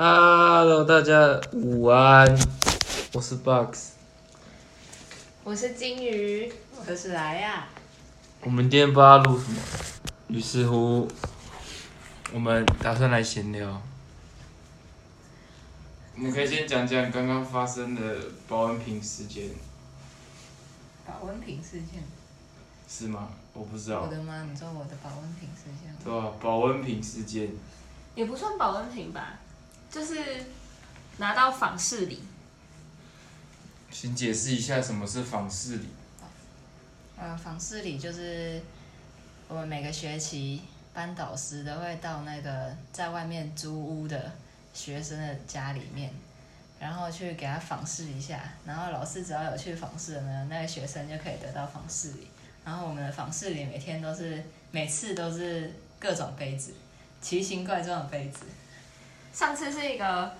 Hello，大家午安，我是 Box。我是金鱼，我是莱呀、我们今天不知道录什么，于是乎，我们打算来闲聊。我们可以先讲讲刚刚发生的保温瓶事件，保温瓶事件。是吗？我不知道，我的吗？你说我的保温瓶事件？对啊、保温瓶事件，也不算保温瓶吧，就是拿到访视礼，请解释一下什么是访视礼。呃，访视礼就是我们每个学期班导师都会到那个在外面租屋的学生的家里面，然后去给他访视一下，然后老师只要有去访视的呢，那个学生就可以得到访视礼。然后我们的访视礼每天都是每次都是各种杯子，奇形怪状的杯子。上次是一个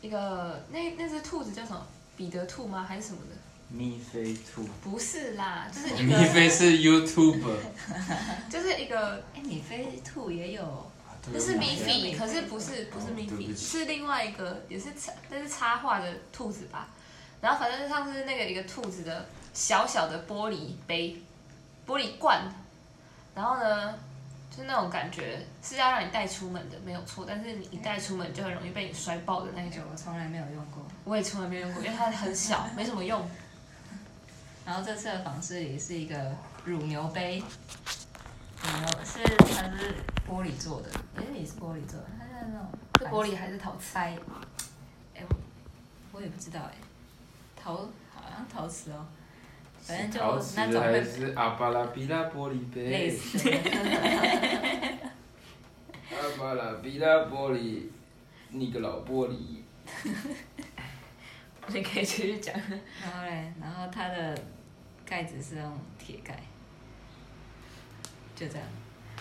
一个那那只兔子叫什么？彼得兔吗？还是什么的？米菲兔，不是啦，就是一蜜个菲是 YouTuber，就是一个，哎，米菲兔也有那是米菲菲，可是不是不是米菲，是另外一个也是插那是插画的兔子吧？然后反正上次那个一个兔子的小小的玻璃杯、玻璃罐，然后呢，就是那种感觉是要让你带出门的，没有错。但是你一带出门就很容易被你摔爆的那一种。我从来没有用过。我也从来没有用过，因为它很小，没什么用。然后这次的访视里是一个乳牛杯，乳牛是它是玻璃做的，也是也是玻璃做的，它是那种是玻璃还是陶瓷？塞，哎我我也不知道哎，陶好像陶瓷哦，反正就那种会是阿巴拉比拉玻璃杯？类似的，阿巴拉比拉玻璃，你个老玻璃。你可以继续讲。然后嘞，然后它的盖子是用铁盖，就这样。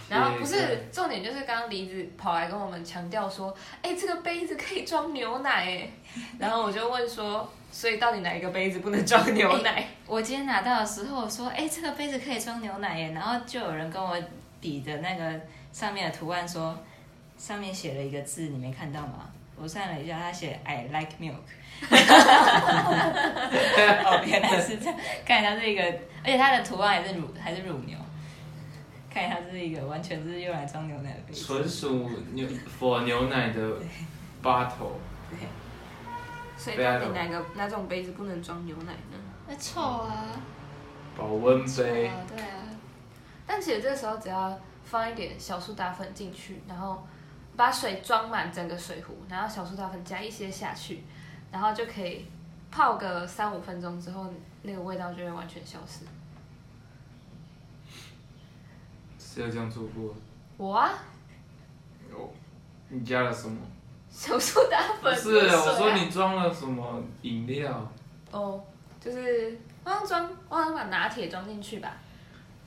然后不是重点，就是刚刚梨子跑来跟我们强调说，哎，这个杯子可以装牛奶哎。然后我就问说，所以到底哪一个杯子不能装牛奶？我今天拿到的时候我说，哎、这个杯子可以装牛奶耶，然后就有人跟我比的那个上面的图案说，上面写了一个字，你没看到吗？我算了一下，他写 I like milk。哦，原来是这样，看起来它是一个，而且它的图案还是乳还是乳牛，看起来它是一个完全是用来装牛奶的杯子。纯属牛佛牛奶的 bottle，所以到底哪个哪种杯子不能装牛奶呢？那臭啊！保温杯。啊，对啊。但其实这个时候只要放一点小苏打粉进去，然后把水装满整个水壶，然后小苏打粉加一些下去，然后就可以泡个三五分钟之后，那个味道就会完全消失。是有这样做过？我啊，有。你加了什么？小苏打粉不是，我说你装了什么饮料？哦，就是我好像装，我好像把拿铁装进去吧，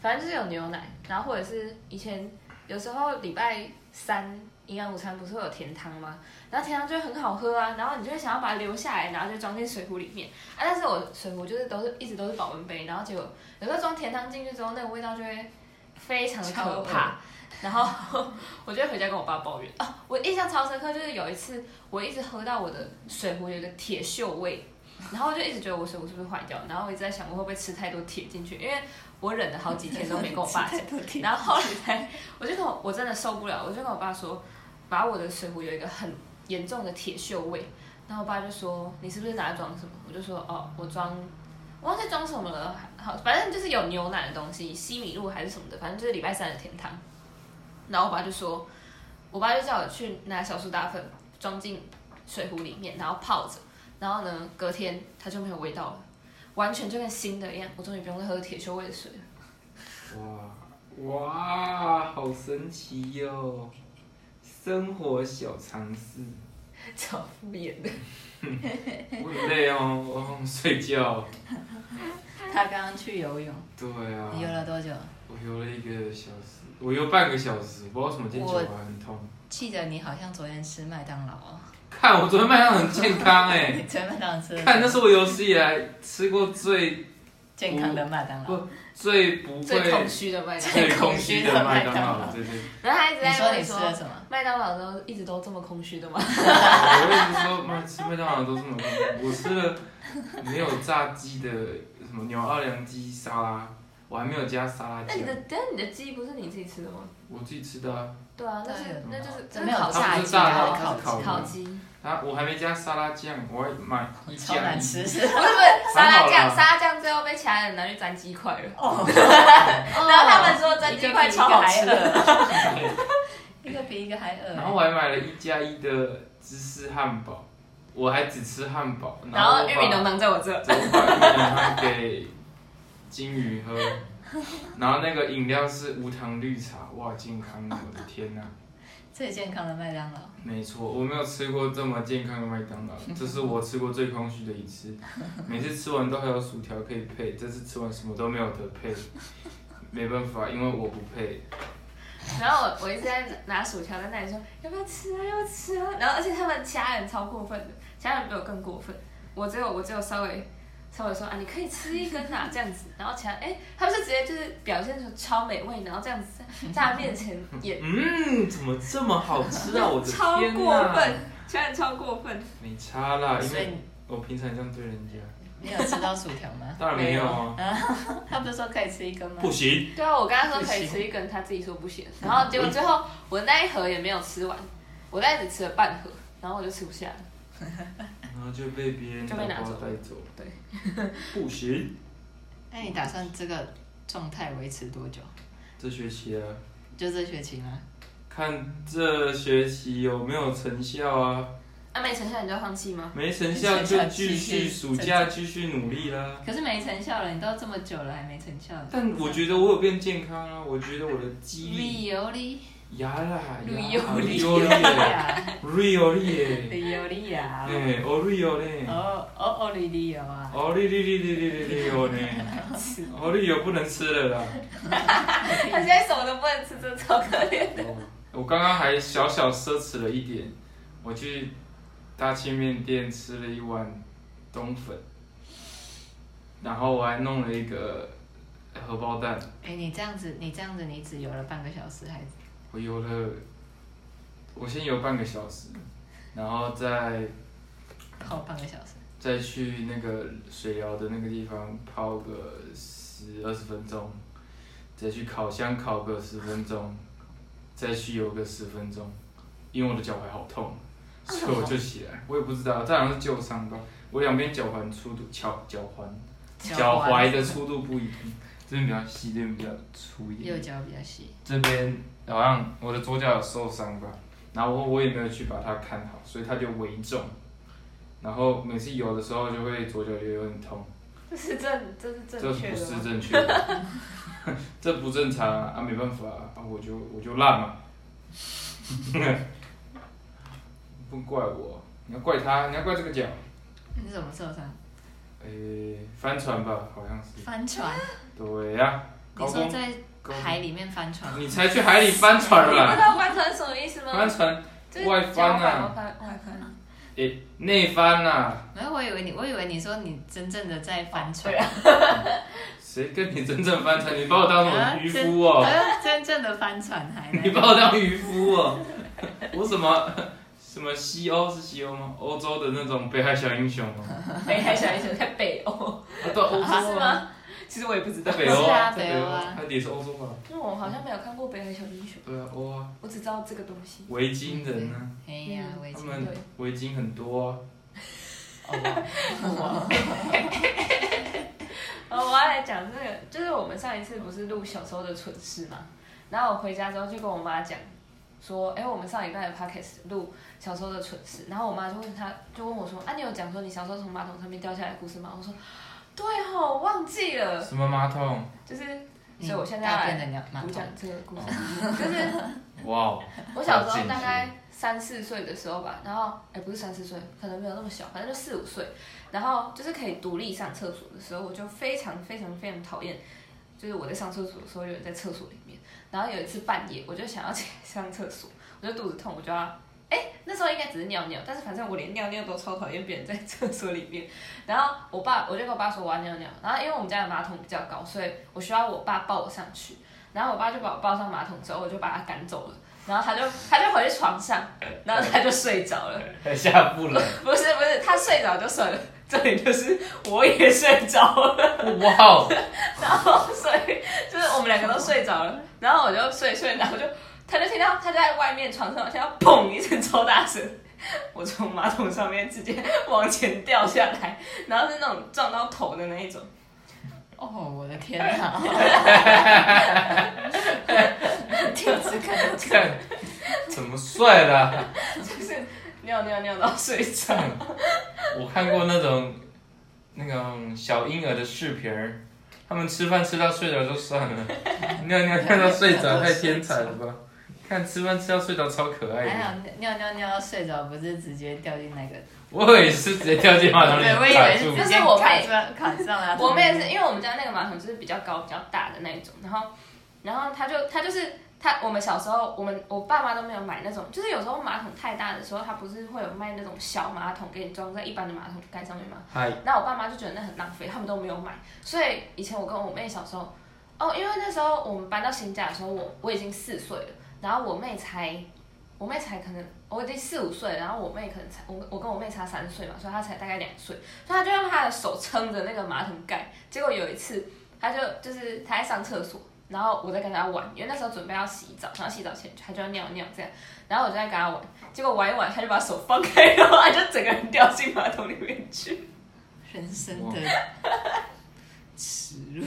反正就是有牛奶，然后或者是以前有时候礼拜三营养午餐不是会有甜汤吗？然后甜汤就会很好喝啊，然后你就会想要把它留下来，然后就装进水壶里面啊。但是我水壶就是都是一直都是保温杯，然后结果有时候装甜汤进去之后，那个味道就会非常的可怕。然后 我就回家跟我爸抱怨啊，我印象超深刻，就是有一次我一直喝到我的水壶有一个铁锈味，然后我就一直觉得我水壶是不是坏掉，然后我一直在想我会不会吃太多铁进去，因为我忍了好几天都没跟我爸讲，然后后来我就跟我我真的受不了，我就跟我爸说，把我的水壶有一个很严重的铁锈味，然后我爸就说你是不是拿来装什么？我就说哦，我装。我忘记装什么了，好，反正就是有牛奶的东西，西米露还是什么的，反正就是礼拜三的甜汤。然后我爸就说，我爸就叫我去拿小苏打粉装进水壶里面，然后泡着，然后呢，隔天它就没有味道了，完全就跟新的一样。我终于不用再喝铁锈味的水了。哇哇，好神奇哟、生活小常识。超敷衍的。我很累哦，我好想睡觉。他刚刚去游泳，对啊。你游了多久？我游了一个小时，我游半个小时，不知道为什么今天脚踝很痛。记得你好像昨天吃麦当劳哦。看我昨天麦当劳很健康哎、你昨天麦当劳吃了？看那是我有史以来吃过最健康的麦当劳。不最不最空会虚的麦当劳。最空虚的麦当劳，对对。然后他一直在你说你吃了什么？麦当劳都一直都这么空虚的吗？我一直说妈吃麦当劳都这么空虚，我吃了没有炸鸡的什么牛二良鸡沙拉，我还没有加沙拉酱那你，的，但是你的鸡不是你自己吃的吗？我自己吃的啊。对啊，那是那就是这没有烤炸鸡它不是炸啊，的它烤烤烤鸡，啊，我还没加沙拉酱，我还买一超加一。难吃。不 是不是沙拉酱，沙拉酱最后被其他人拿去沾鸡块了。哦，然后他们说沾鸡块超好吃的。一个比一个还饿。然后我还买了一加一的芝士汉堡，我还只吃汉堡，然后玉米浓汤在我这，我把玉米浓汤给金鱼喝，然后那个饮料是无糖绿茶，哇，健康啊！我的天哪、最健康的麦当劳。没错，我没有吃过这么健康的麦当劳，这是我吃过最空虚的一次。每次吃完都还有薯条可以配，这次吃完什么都没有得配，没办法，因为我不配。然后我我一直在拿薯条在那里说要不要吃啊，要不要吃啊。然后而且他们其他人超过分的，其他人比我更过分。我只有我只有稍微稍微说啊，你可以吃一根啊这样子。然后其他哎，他们是直接就是表现出超美味，然后这样子在在他面前也，嗯，怎么这么好吃啊！我的超天过！分，其他人超过分。没差啦，因为我平常这样对人家，你有吃到薯条吗？当然没有啊，他不是说可以吃一根吗？不行。对啊，我跟他说可以吃一根，他自己说不行。然后结果最后我那一盒也没有吃完，我大概只吃了半盒，然后我就吃不下了。然后就被别人打包就被拿走带走。对，不行。那你打算这个状态维持多久？这学期啊，就这学期吗？看这学期有没有成效啊？啊，没成效你就放弃吗？没成效就继续暑假继续努力啦。可是没成效了，你都这么久了还没成效。但我觉得我有变健康啊，我觉得我的肌力呀啦，旅游旅游力耶，Rio 力耶，旅游哩呀！哎，哦 Rio 嘞，哦哦哦，旅旅游啊！哦哩哩哩哩哩哩哩哦呢，哦 Rio 不能吃了啦。他现在什么都不能吃，真的超可怜的。哦我刚刚还小小奢侈了一点，我去大庆面店吃了一碗冬粉，然后我还弄了一个荷包蛋，哎，你这样子，你这样子，你只游了半个小时，还我游了，我先游半个小时，然后再泡半个小时？再去那个水疗的那个地方泡个十二十分钟，再去烤箱烤个十分钟，再去游个十分钟，因为我的脚踝好痛，所以我就起来。我也不知道，这好像是旧伤吧。我两边脚踝粗度，脚脚踝脚踝的粗度不一样，这边比较细，这边比较粗一点右。脚比较细。这边好像我的左脚有受伤吧，然后我我也没有去把它看好，所以它就微重。然后每次游的时候就会左脚也有点痛，这是正，这是正确的这？不是正确的，这不正常啊！啊没办法啊，啊我就我就烂嘛，不怪我，你要怪他，你要怪这个脚。你怎么受伤？诶、帆船吧，好像是。帆船？对呀、你说在海里面帆船？你才去海里帆船你了你，不知道帆船什么意思吗？帆船外翻啊踝外翻外翻。诶内翻呐，没有，我以为你，我以为你说你真正的在帆船。啊，谁跟你真正帆船？你把我当什么渔夫哦、真正的帆船还你把我当渔夫哦、我什么什么西欧是西欧吗？欧洲的那种北海小英雄吗？北海小英雄在北欧，啊，对，欧洲是吗？其实我也不知道。在，北欧啊在北欧啊。它也是欧洲吧？因为我好像没有看过北海小英雄，对啊，欧啊，我只知道这个东西。维京人啊，哎呀，围巾。他们围巾很多啊。哦，呃，我要来讲这个，就是我们上一次不是录小时候的蠢事嘛，然后我回家之后就跟我妈讲，说，哎、我们上一拜的 podcast 录小时候的蠢事，然后我妈就问她，就问我说，啊，你有讲说你小时候从马桶上面掉下来的故事吗？我说，对吼，我忘记了，什么马桶？就是，所以我现在要来讲。这个故事，就是 哇哦，我小时候大概三四岁的时候吧，然后哎、不是三四岁，可能没有那么小，反正就四五岁，然后就是可以独立上厕所的时候，我就非常非常非常讨厌，就是我在上厕所的时候有人在厕所里面，然后有一次半夜我就想要起来上厕所，我就肚子痛，我就要那时候应该只是尿尿，但是反正我连尿尿都超讨厌别人在厕所里面。然后我爸，我就跟我爸说我要尿尿，然后因为我们家的马桶比较高，所以我需要我爸抱我上去。然后我爸就把我抱上马桶之后，我就把他赶走了。然后他就 他就回去床上，然后他就睡着了。下不了。不是不是，他睡着就算了，这里就是我也睡着了。哇哦！然后所以就是我们两个都睡着了，然后我就睡睡，然后就他就听到他在外面床上，听到砰一声超大声，我从马桶上面直接往前掉下来，然后是那种撞到头的那一种。哦，我的天哪！第一次看到这个，看怎么帅的？就是尿尿尿到睡着。我看过那种那种小婴儿的视频儿，他们吃饭吃到睡着就算了，尿尿尿到睡着太天才了吧？看吃饭吃到睡着超可爱还好的，尿尿尿到睡着，不是直接掉进那个。我也是直接掉进马桶里对，我以为是就是我妹卡上卡上了。我妹是因为我们家那个马桶就是比较高、比较大的那一种，然后，然后他就他就是他，我们小时候我们我爸妈都没有买那种，就是有时候马桶太大的时候，他不是会有卖那种小马桶给你装在一般的马桶盖上面吗？嗨，然后我爸妈就觉得那很浪费，他们都没有买。所以以前我跟我妹小时候，哦，因为那时候我们搬到新家的时候，我我已经四岁了，然后我妹才，我妹才可能我已经四五岁，然后我妹可能才我我跟我妹差三岁嘛，所以她才大概两岁，所以她就用她的手撑着那个马桶盖。结果有一次，她就就是她在上厕所，然后我在跟她玩，因为那时候准备要洗澡，然后洗澡前她就要尿尿这样，然后我就在跟她玩，结果玩一玩，她就把手放开，然后她就整个人掉进马桶里面去。人生的 耻辱。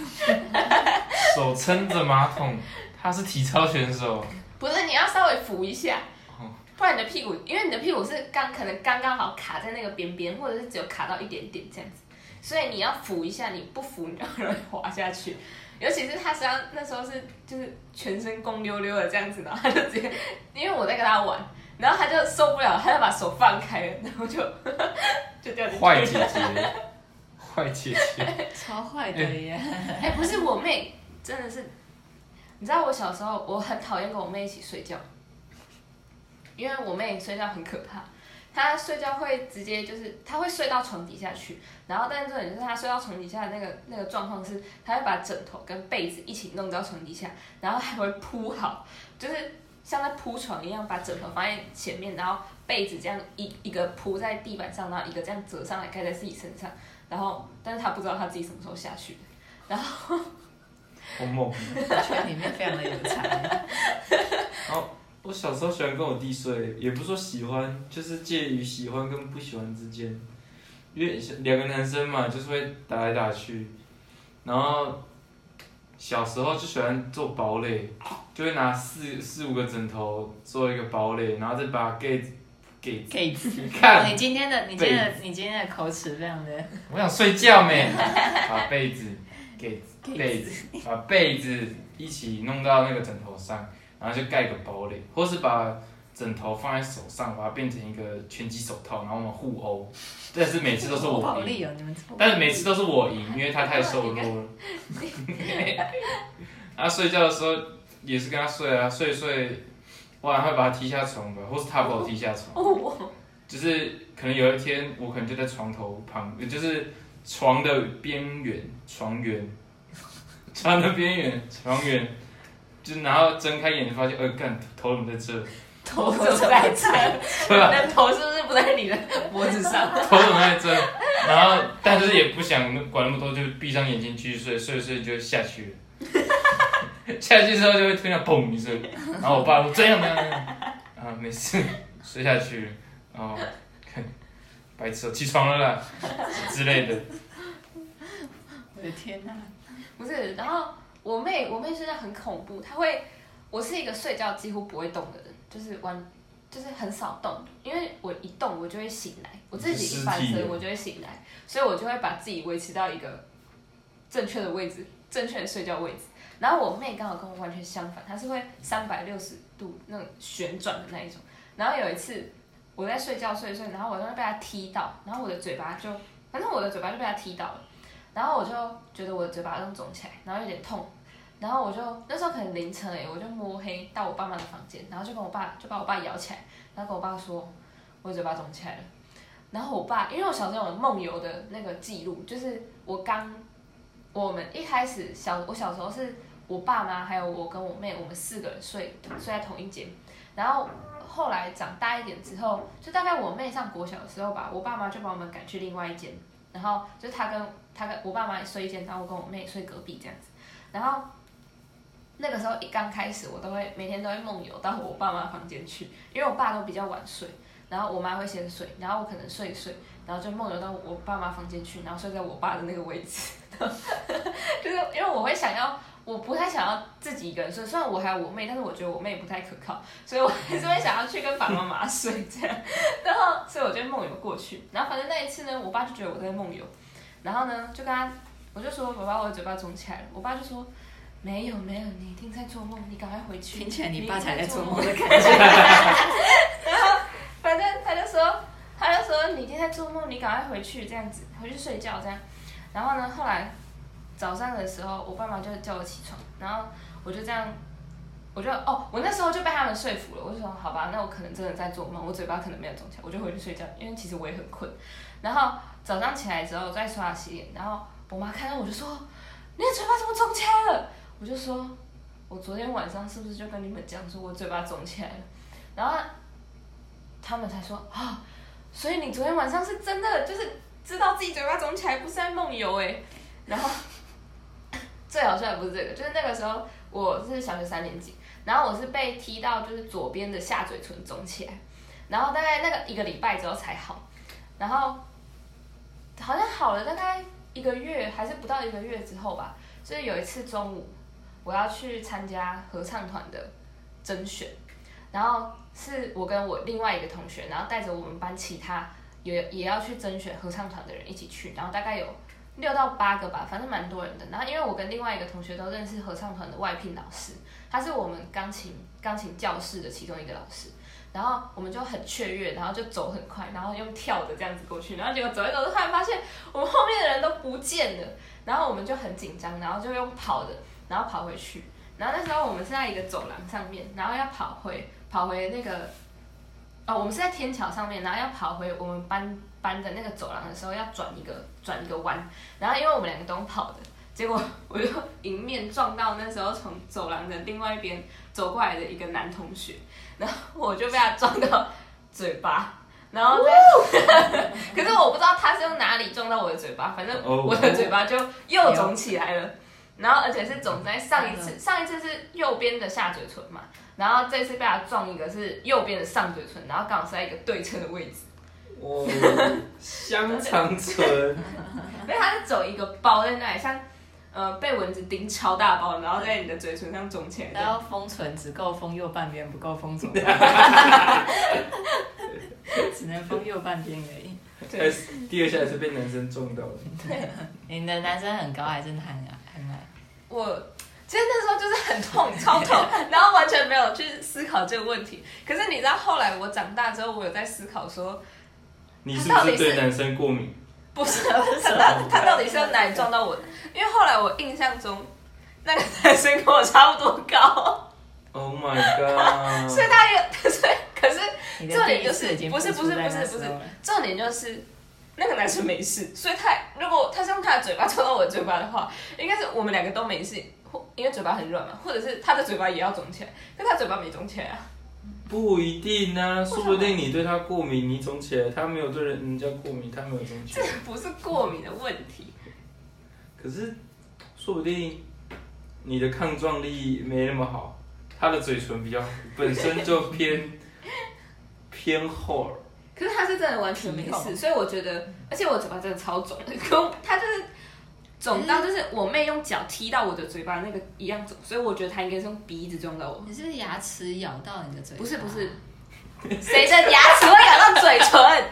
手撑着马桶，他是体操选手，不是，你要稍微扶一下哦，不然你的屁股，因为你的屁股是刚可能刚刚好卡在那个边边，或者是只有卡到一点点这样子，所以你要扶一下，你不扶你就很容易滑下去。尤其是他实际上那时候是就是全身光溜溜的这样子，然后他就直接，因为我在跟他玩，然后他就受不了，他就把手放开了，然后就 就掉进去。坏姐姐，坏姐姐，超坏的耶！哎、不是我妹，真的是，你知道我小时候我很讨厌跟我妹一起睡觉，因为我妹睡觉很可怕，她睡觉会直接就是她会睡到床底下去，然后但是重点就是她睡到床底下的那个那个状况是，她会把枕头跟被子一起弄到床底下，然后还会铺好，就是像在铺床一样，把枕头放在前面，然后被子这样一一个铺在地板上，然后一个这样折上来盖在自己身上，然后但是她不知道她自己什么时候下去然后。好猛。圈里面非常的有才。然后我小时候喜欢跟我弟睡，也不是说喜欢，就是介于喜欢跟不喜欢之间。因为两个男生嘛，就是会打来打去，然后小时候就喜欢做堡垒，就会拿四四五个枕头做一个堡垒，然后再把盖子给给子，你看，你今天的你今天的你今天的口齿非常的我想睡觉没，把被子给被子，把被子一起弄到那个枕头上，然后就盖个堡垒，或是把枕头放在手上，把它变成一个拳击手套，然后我们互殴。但是每次都是我赢，但是每次都是我赢，因为他太瘦弱了。他睡觉的时候也是跟他睡啊，睡睡，我好像会把他踢下床吧，或是他把我踢下床。哦，就是可能有一天，我可能就在床头旁，就是床的边缘，床缘，床的边缘，床缘，就然后睁开眼睛发现，呃，干头怎么在这？头怎么在这？对吧？你的头是不是不在你的脖子上？头怎么在这？然后但是也不想管那么多，就闭上眼睛继续睡，睡一睡就下去了。下去之后就会听到砰一声，然后我爸说这样这样这样，啊没事，睡下去，然后看白痴哦，起床了啦之类的。的天哪！不是，然后我妹，我妹睡觉很恐怖，她会，我是一个睡觉几乎不会动的人，就是完，就是很少动，因为我一动我就会醒来，我自己一翻身我就会醒来，所以我就会把自己维持到一个正确的位置，正确的睡觉位置。然后我妹刚好跟我完全相反，她是会三百六十度那种旋转的那一种。然后有一次我在睡觉睡睡，然后我就会被她踢到，然后我的嘴巴就，反正我的嘴巴就被她踢到了。然后我就觉得我的嘴巴都肿起来，然后有点痛，然后我就那时候可能凌晨哎，我就摸黑到我爸妈的房间，然后就跟我爸就把我爸摇起来，然后跟我爸说，我嘴巴肿起来了。然后我爸因为我小时候有梦游的那个记录，就是我刚我们一开始小我小时候是我爸妈还有我跟我妹，我们四个人睡睡在同一间，然后后来长大一点之后，就大概我妹上国小的时候吧，我爸妈就把我们赶去另外一间，然后就他跟他跟我爸妈睡一间，然后我跟我妹睡隔壁这样子，然后。那个时候一刚开始，我都会每天都会梦游到我爸妈房间去，因为我爸都比较晚睡，然后我妈会先睡，然后我可能睡一睡，然后就梦游到我爸妈房间去，然后睡在我爸的那个位置，就是因为我会想要，我不太想要自己一个人睡，虽然我还有我妹，但是我觉得我妹不太可靠，所以我还是会想要去跟爸爸妈妈睡这样，然后所以我就梦游过去，然后反正那一次呢，我爸就觉得我在梦游，然后呢就跟他，我就说我把我的嘴巴肿起来了，我爸就说。没有没有，你一定在做梦，你赶快回去。听起来你爸才在做梦的感觉。然后，反正他就说，他就说你一定在做梦，你赶快回去，这样子回去睡觉这样。然后呢，后来早上的时候，我爸妈就叫我起床，然后我就这样，我就哦，我那时候就被他们说服了，我就说好吧，那我可能真的在做梦，我嘴巴可能没有肿起来，我就回去睡觉，因为其实我也很困。然后早上起来之后再刷牙洗脸，然后我妈看到我就说，你的嘴巴怎么肿起来了？我就说，我昨天晚上是不是就跟你们讲说我嘴巴肿起来了，然后他们才说啊，所以你昨天晚上是真的就是知道自己嘴巴肿起来，不是在梦游哎。然后 最好笑的不是这个，就是那个时候我是小学三年级，然后我是被踢到就是左边的下嘴唇肿起来，然后大概那个一个礼拜之后才好，然后好像好了大概一个月还是不到一个月之后吧，就是有一次中午。我要去参加合唱团的甄选，然后是我跟我另外一个同学，然后带着我们班其他也也要去甄选合唱团的人一起去，然后大概有六到八个吧，反正蛮多人的。然后因为我跟另外一个同学都认识合唱团的外聘老师，他是我们钢琴钢琴教室的其中一个老师，然后我们就很雀跃，然后就走很快，然后用跳的这样子过去，然后结果走一走着，突然发现我们后面的人都不见了，然后我们就很紧张，然后就用跑的。然后跑回去，然后那时候我们是在一个走廊上面，然后要跑回跑回那个，哦，我们是在天桥上面，然后要跑回我们班班的那个走廊的时候，要转一个转一个弯，然后因为我们两个都跑的，结果我就迎面撞到那时候从走廊的另外一边走过来的一个男同学，然后我就被他撞到嘴巴，然后，可是我不知道他是用哪里撞到我的嘴巴，反正我的嘴巴就又肿起来了。然后，而且是肿在上一次，上一次是右边的下嘴唇嘛，然后这次被他撞一个是右边的上嘴唇，然后刚好是在一个对称的位置。哇，香肠唇。因为他是走一个包在那里，像呃被蚊子叮超大包，然后在你的嘴唇上肿起来。然后封唇只够封右半边，不够封左。只能封右半边而已。对。第二下也是被男生撞到的。对。你的男生很高还是很矮很矮？我其实那时候就是很痛，超痛，然后完全没有去思考这个问题。可是你知道后来我长大之后，我有在思考说，你是不是对男生过敏？不是，他到他到底是用哪里撞到我的？因为后来我印象中，那个男生跟我差不多高。Oh my god！所以他也，所以可是重点就是不是不是不是不是，重点就是。那个男生没事，所以他如果他是用他的嘴巴撞到我的嘴巴的话，应该是我们两个都没事，或因为嘴巴很软嘛，或者是他的嘴巴也要肿起来，但他嘴巴没肿起来啊。不一定啊，说不定你对他过敏，你肿起来，他没有对人家过敏，他没有肿起来。这不是过敏的问题。可是，说不定你的抗撞力没那么好，他的嘴唇比较本身就偏 偏厚。可是他是真的完全没事，所以我觉得，而且我嘴巴真的超肿的，跟他就是肿到就是我妹用脚踢到我的嘴巴那个一样肿，所以我觉得她应该是用鼻子撞到我。你是牙齿咬到你的嘴？不是不是，谁的牙齿会咬到嘴唇？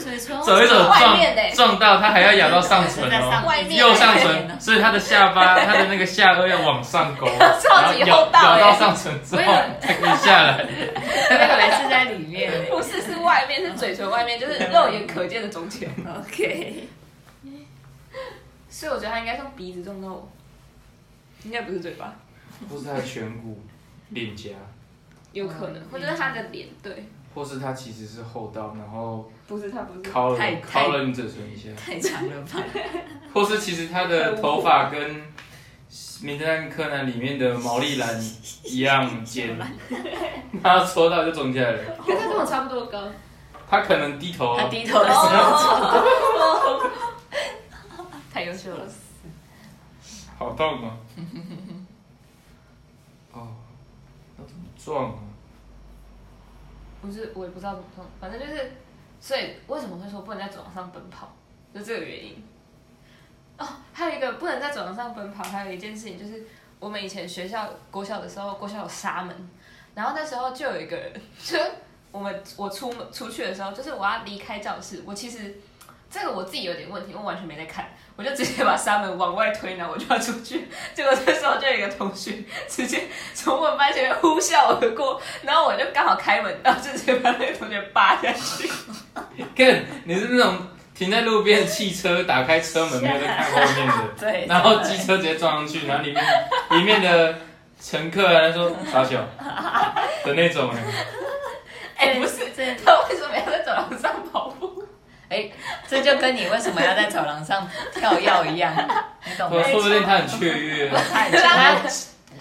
嘴唇走一走撞撞到他还要咬到上唇哦，右上唇，所以他的下巴他的那个下颚要往上勾，超级厚道咬到上唇之后才可以下来。那个是在里面，不是是外面是嘴唇外面，就是肉眼可见的肿起来。OK，所以我觉得他应该从鼻子撞到我。应该不是嘴巴，或是他的颧骨、脸颊，有可能，或者是他的脸，对，或是他其实是厚道，然后不是他不是，敲了太敲了你嘴唇一下，太长了吧？或是其实他的头发跟《名侦探柯南》里面的毛利兰一样尖，他戳到就肿起来了。可是他跟我差不多高，他可能低头他低头的时候，太优秀了。好痛啊！哦，要怎么撞啊？不是，我也不知道怎么撞，反正就是，所以为什么会说不能在走廊上奔跑，就这个原因。哦，还有一个不能在走廊上奔跑，还有一件事情就是，我们以前学校国小的时候，国小有沙门，然后那时候就有一个人，就我们我出门出去的时候，就是我要离开教室，我其实这个我自己有点问题，我完全没在看，我就直接把纱门往外推，然后我就要出去，结果这时候就有一个同学直接从我们班前面呼啸而过，然后我就刚好开门，然后就直接把那个同学扒下去。看，你是那种停在路边的汽车，打开车门没有在看后面的，对，然后机车直接撞上去，然后里面里面的乘客啊说傻小 的那种哎，哎、不是，这他为什么要在走廊上跑？步？哎，这就跟你为什么要在走廊上跳跃一样，你懂吗我？说不定他很雀跃啊。他很他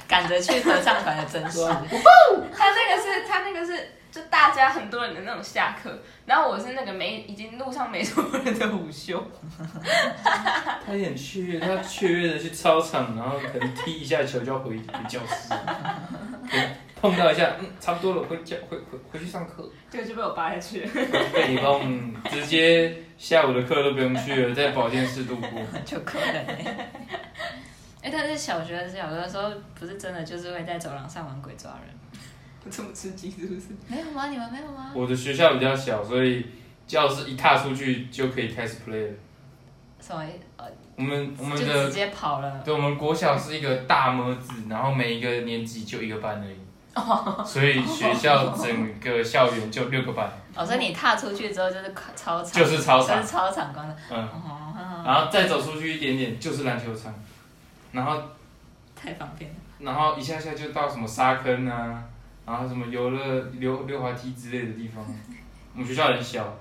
赶着去合唱团的真实，他那个是他那个是就大家很多人的那种下课，然后我是那个没已经路上没什么人的午休。他也很雀跃，他雀跃的去操场，然后可能踢一下球就要回回教室，对碰到一下，嗯，差不多了，回教回回回去上课。结果就被我扒下去了。被你碰，直接下午的课都不用去了，在保健室度过。就可能欸。哎，但是小学的时候，有的时候不是真的就是会在走廊上玩鬼抓人，这么刺激是不是？没有吗？你们没有吗？我的学校比较小，所以教室一踏出去就可以开始 play 了。什么？呃，我们我们就直接跑了。对，我们国小是一个大么子，然后每一个年级就一个班而已，所以学校整个校园就六个班，哦，所以你踏出去之后就是操场，就是操场就是操场光的。嗯，哦，然后再走出去一点点就是篮球场，然后太方便了。然后一下下就到什么沙坑啊，然后什么游乐溜溜滑梯之类的地方。我们学校很小，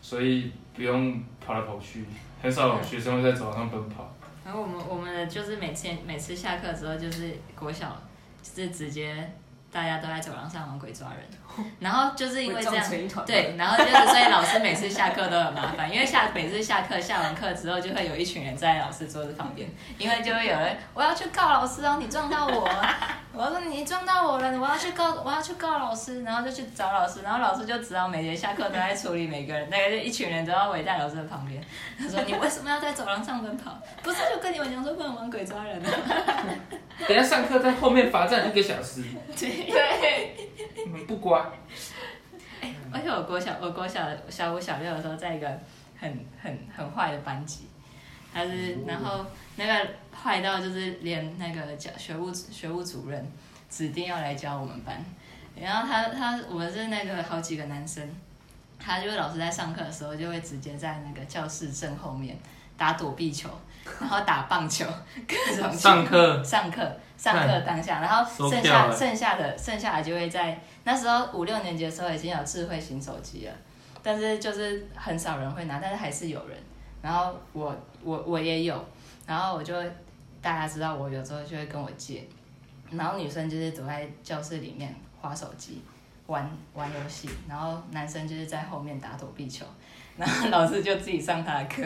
所以不用跑来跑去，很少有学生会在走廊上奔跑。然后我们我们就是每次每次下课之后就是国小，就是直接大家都在走廊上玩鬼抓人，然后就是因为这样对，然后就是所以老师每次下课都很麻烦，因为下每次下课下完课之后就会有一群人在老师桌子旁边，因为就会有人我要去告老师哦，你撞到我，我要说你撞到我了，我要去告我要去告老师，然后就去找老师，然后老师就只好每节下课都在处理每个人，那个就一群人都要围在老师的旁边，他说你为什么要在走廊上奔跑？不是就跟你们讲说不能玩鬼抓人吗？等下上课在后面罚站一个小时，对。对，你们不乖。而且我国小，我国小小五、小六的时候，在一个很很很坏的班级，他是然后那个坏到就是连那个教学务学务主任指定要来教我们班，然后他他我们是那个好几个男生，他就是老师在上课的时候就会直接在那个教室正后面打躲避球，然后打棒球，各种球上课。上课上课当下，然后 剩下剩下的剩下的就会在那时候五六年级的时候已经有智慧型手机了，但是就是很少人会拿，但是还是有人。然后我我我也有，然后我就大家知道我有时候就会跟我借，然后女生就是躲在教室里面划手机。玩玩游戏，然后男生就是在后面打躲避球，然后老师就自己上他的课。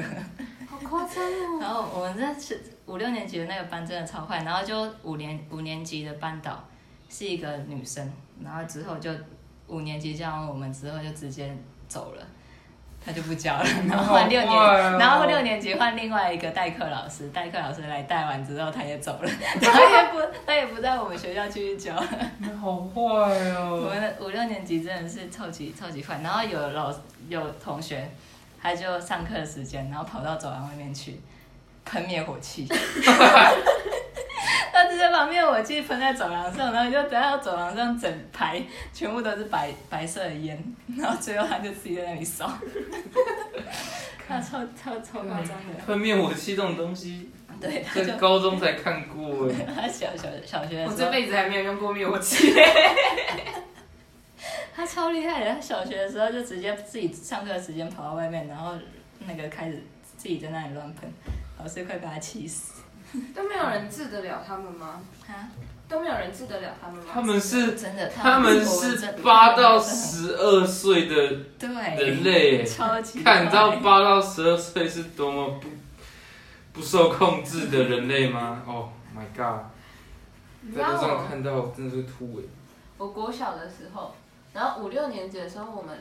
好夸张哦。然后我们这是五六年级的那个班真的超坏，然后就五年五年级的班导是一个女生，然后之后就五年级教完我们之后就直接走了，她就不教了，然后换六年，哦然后六年级换另外一个代课老师，代课老师来带完之后他也走了，她也不 他也不在我们学校继续教。你好坏哦！我们的五六年级真的是超级超级坏，然后有老有同学，他就上课的时间，然后跑到走廊外面去喷灭火器，他直接把灭火器喷在走廊上，然后就等到走廊上整排全部都是白白色的烟，然后最后他就自己在那里烧，他超超超夸张的。喷灭火器这种东西，对，他就高中才看过哎。他小小小学我这辈子还没有用过灭火器。他超厉害的。他小学的时候就直接自己上课的时间跑到外面，然后那个开始自己在那里乱喷，老师快把他气死。都没有人治得了他们吗？啊，都没有人治得了他们吗？他们是真的，他们是八到十二岁的对人对类欸，超级看你知道八到十二岁是多么不不受控制的人类吗？Oh my god，你知道在路上我看到真的是吐哎。我国小的时候，然后五六年级的时候，我们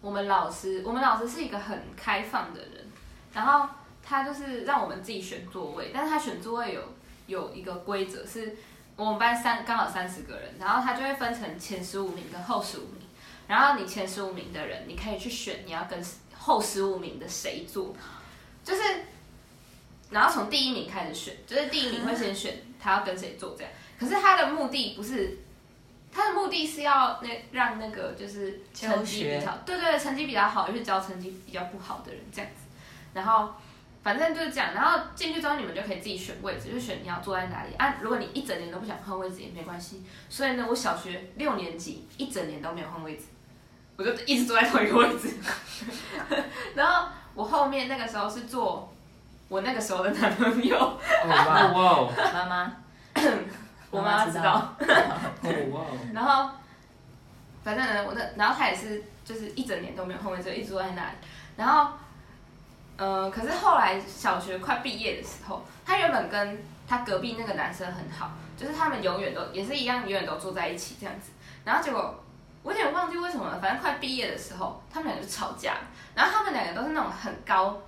我们老师，我们老师是一个很开放的人，然后他就是让我们自己选座位，但是他选座位有有一个规则是，我们班三刚好三十个人，然后他就会分成前十五名跟后十五名，然后你前十五名的人，你可以去选你要跟后十五名的谁坐，就是。然后从第一名开始选，就是第一名会先选他要跟谁坐这样。可是他的目的不是，他的目的是要那让那个就是成绩比较，对对，成绩比较好去教成绩比较不好的人这样子。然后反正就是这样，然后进去之后你们就可以自己选位置，就选你要坐在哪里啊。如果你一整年都不想换位置也没关系。所以呢，我小学六年级一整年都没有换位置，我就一直坐在同一个位置。然后我后面那个时候是坐我那个时候的男朋友，妈妈，我妈知道。哦哇哦！然后，反正呢，我那然后他也是，就是一整年都没有换位置，一直坐在那里。然后，呃，可是后来小学快毕业的时候，他原本跟他隔壁那个男生很好，就是他们永远都也是一样，永远都住在一起这样子。然后结果我有点忘记为什么了，反正快毕业的时候，他们两个就吵架。然后他们两个都是那种很高。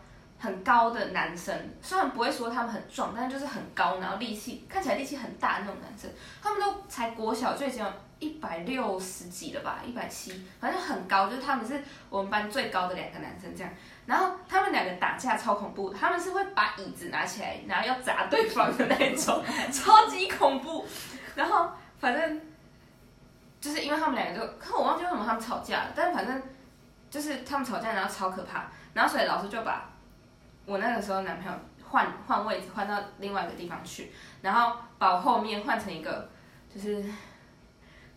很高的男生，虽然不会说他们很壮，但是就是很高，然后力气看起来力气很大的那种男生。他们都才国小就已经有一百六十几了吧，一百七，反正很高，就是他们是我们班最高的两个男生这样。然后他们两个打架超恐怖，他们是会把椅子拿起来，然后要砸对方的那种，超级恐怖。然后反正就是因为他们两个就，可我忘记为什么他们吵架了，但是反正就是他们吵架，然后超可怕，然后所以老师就把。我那个时候男朋友换换位置换到另外一个地方去，然后把我后面换成一个就是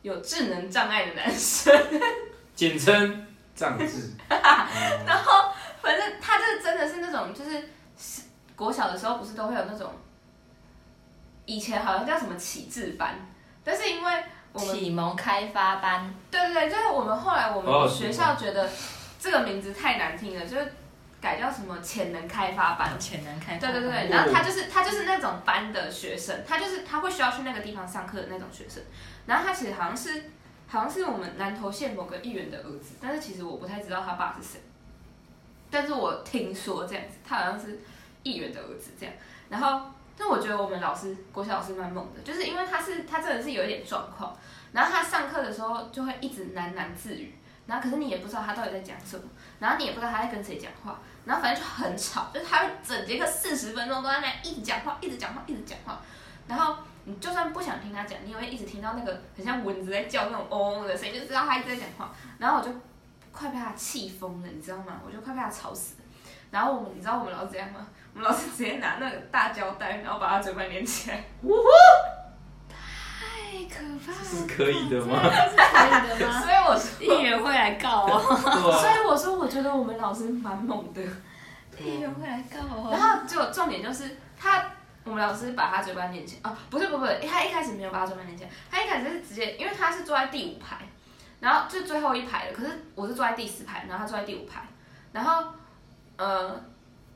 有智能障碍的男生，简称障智。然后反正他这真的是那种就是国小的时候不是都会有那种，以前好像叫什么启智班，但是因为我们启蒙开发班，对对对，就是我们后来我哦们学校觉得这个名字太难听了，就是改叫什么潜能开发班。潜能开发班。对对对，然后他就是他就是那种班的学生，他就是他会需要去那个地方上课的那种学生。然后他其实好像是好像是我们南投县某个议员的儿子，但是其实我不太知道他爸是谁。但是我听说这样子，他好像是议员的儿子这样。然后，但我觉得我们老师国小老师蛮猛的，就是因为他是他真的是有一点状况，然后他上课的时候就会一直喃喃自语，然后可是你也不知道他到底在讲什么，然后你也不知道他在跟谁讲话，然后反正就很吵，就是他会整节课四十分钟都在那一直讲话，一直讲话，一直讲话，然后你就算不想听他讲，你也会一直听到那个很像蚊子在叫那种嗡嗡的声音，就知道他一直在讲话。然后我就快被他气疯了，你知道吗？我就快被他吵死了。然后我们，你知道我们老师怎样吗？我们老师直接拿那个大胶带，然后把他嘴巴连起来。太可怕了，是可以的吗？是可以的吗？所以我说，议员会来告哦，对啊，所以我说，我觉得我们老师蛮猛的。议员会来告然哦。后就重点就是他，我们老师把他嘴巴连起来哦，不是不是他一开始没有把他嘴巴连起来，他一开始是直接，因为他是坐在第五排，然后就最后一排的，可是我是坐在第四排，然后他坐在第五排，然后呃，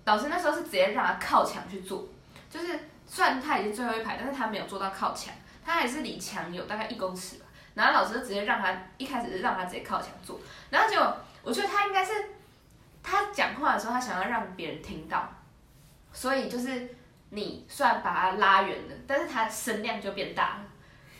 老师那时候是直接让他靠墙去坐，就是虽然他已经最后一排，但是他没有坐到靠墙，他还是离墙有大概一公尺吧，然后老师就直接让他一开始是让他直接靠墙坐，然后结果我觉得他应该是他讲话的时候，他想要让别人听到。所以就是你虽然把他拉远了，但是他声量就变大了，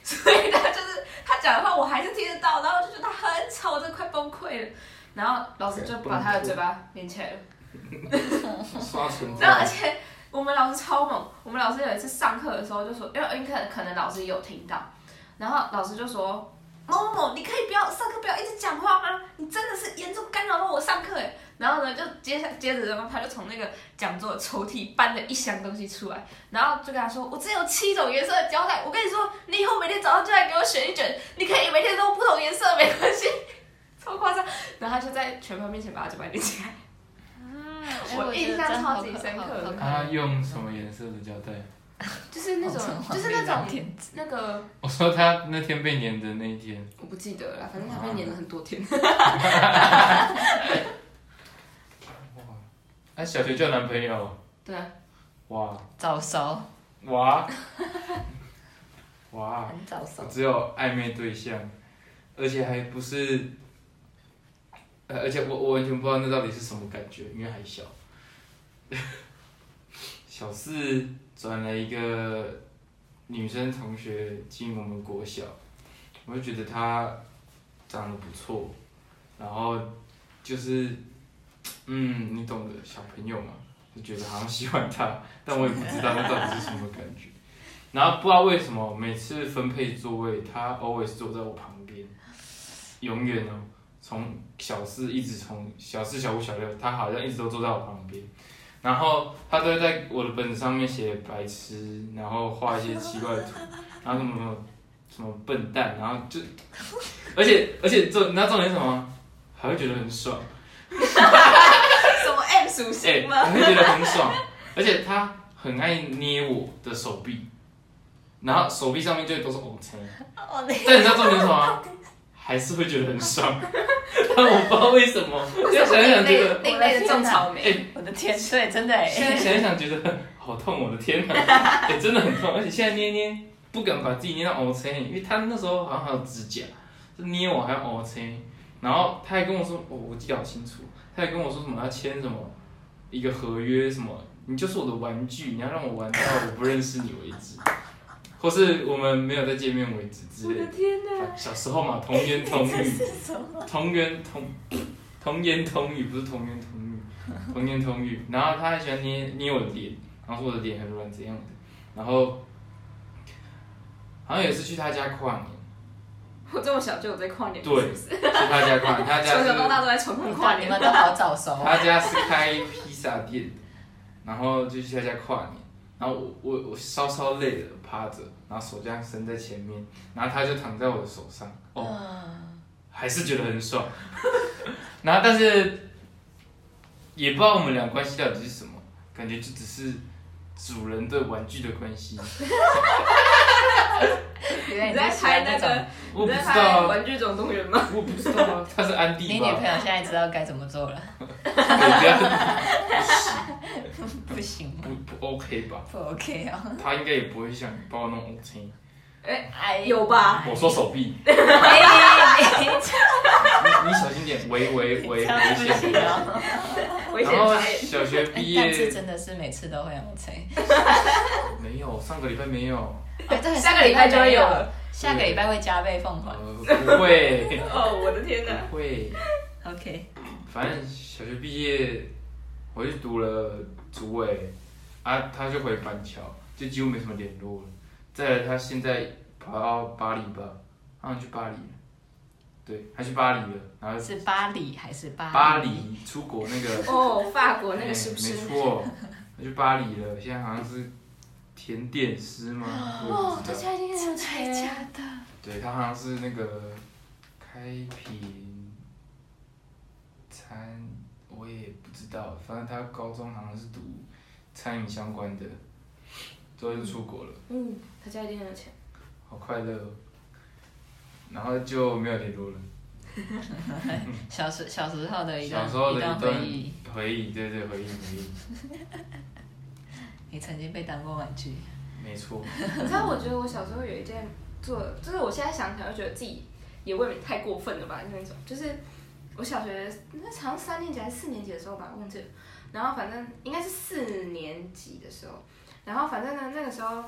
所以他就是他讲的话我还是听得到，然后我就觉得他很吵，我真的快崩溃了。然后老师就把他的嘴巴连起来了，然后而。且我们老师超猛，我们老师有一次上课的时候就说，因为因为可可能老师有听到，然后老师就说。某某某，你可以不要上课，不要一直讲话吗？你真的是严重干扰到我上课哎。然后呢，就接下接着然后他就从那个讲座抽屉搬了一箱东西出来，然后就跟他说：“我只有七种颜色的胶带，我跟你说，你以后每天早上就来给我选一卷，你可以每天都不同颜色，没关系。”超夸张，然后他就在全班面前把他嘴巴连起来。我印象超级深刻的他用什么颜色的胶带？就是那种，就是那种那个。我说他那天被粘的那一天。我不记得了，反正他被粘了很多天。哇！哎，小学交男朋友？对啊。哇！早熟。哇！哇！很早熟。只有暧昧对象，而且还不是，而且我我完全不知道那到底是什么感觉，因为还小。小四转了一个女生同学进我们国小，我就觉得她长得不错，然后就是，嗯，你懂的，小朋友嘛，就觉得好像喜欢她，但我也不知道那到底是什么感觉。然后不知道为什么每次分配座位，她 always 坐在我旁边，永远哦，从小四一直从小四、小五、小六，他好像一直都坐在我旁边。然后他都会在我的本子上面写白痴，然后画一些奇怪的图，然后什么什么笨蛋，然后就，而且而且重，你知道重点什么？还会觉得很爽。什么 M 属性吗？会觉得很爽，而且他很爱捏我的手臂，然后手臂上面就都是 O 层。但你知道重点什么？还是会觉得很爽，但我不知道为什么。现在想一想觉得，另类的种草莓。哎，我的天，对，真的哎。现在想一想觉得好痛，我的天哪！哎，真的很痛，而且现在捏捏不敢把自己捏到 O C，因为他那时候好像还有指甲，就捏我还要 O C。然后他还跟我说，哦，我记得好清楚，他还跟我说什么要签什么一个合约，什么你就是我的玩具，你要让我玩到我不认识你为止。或是我们没有再见面为止之类的。小时候嘛，童言童语，童言童童言童语不是童言童语，童言童语。然后他还喜欢捏捏我的脸，然后说我的脸很软这样的。然后好像也是去他家跨年。我这么小就有在跨年。对，去他家跨年，他家从小到大都在重庆跨年，你们都好早熟。他家是开披萨店，然后就去他家跨年。然后我我我稍稍累了，趴着，然后手这样伸在前面，然后他就躺在我的手上，哦，还是觉得很爽。然后但是也不知道我们俩关系到底是什么，感觉就只是主人对玩具的关系。你在拍那个？我不知道《玩具总动员》吗？我不知道啊，他是安迪你女朋友现在知道该怎么做了？不行，不不 OK 吧？不 OK 啊！他应该也不会想帮我弄 OK。哎，有吧？我说手臂。你小心点，喂喂喂危险。然后小学毕业，但是真的是每次都会用 OK。没有，上个礼拜没有。下个礼拜就会有了，下个礼拜会加倍奉还。不会。哦，我的天哪！不会。OK。反正小学毕业，我就读了竹尾，啊，他就回板桥，就几乎没什么联络了。再来，他现在跑到巴黎吧，好像去巴黎了。对，他去巴黎了，然后是巴黎还是巴？巴黎出国那个。哦，法国那个是不是？没错，他去巴黎了，现在好像是。甜点师吗？哦，他家已经很有钱。的。对他好像是那个开平餐，我也不知道，反正他高中好像是读餐饮相关的，最后就出国了。嗯，他家一定很有钱。好快乐，哦然后就没有联络了。小时小时候的一段一段回忆，回忆对对回忆回忆。你曾经被当过玩具，没错。你知道，我觉得我小时候有一件做，就是我现在想起来，就觉得自己也未免太过分了吧？那种，就是我小学那好像三年级还是四年级的时候吧，忘记了。然后反正应该是四年级的时候，然后反正呢，那个时候，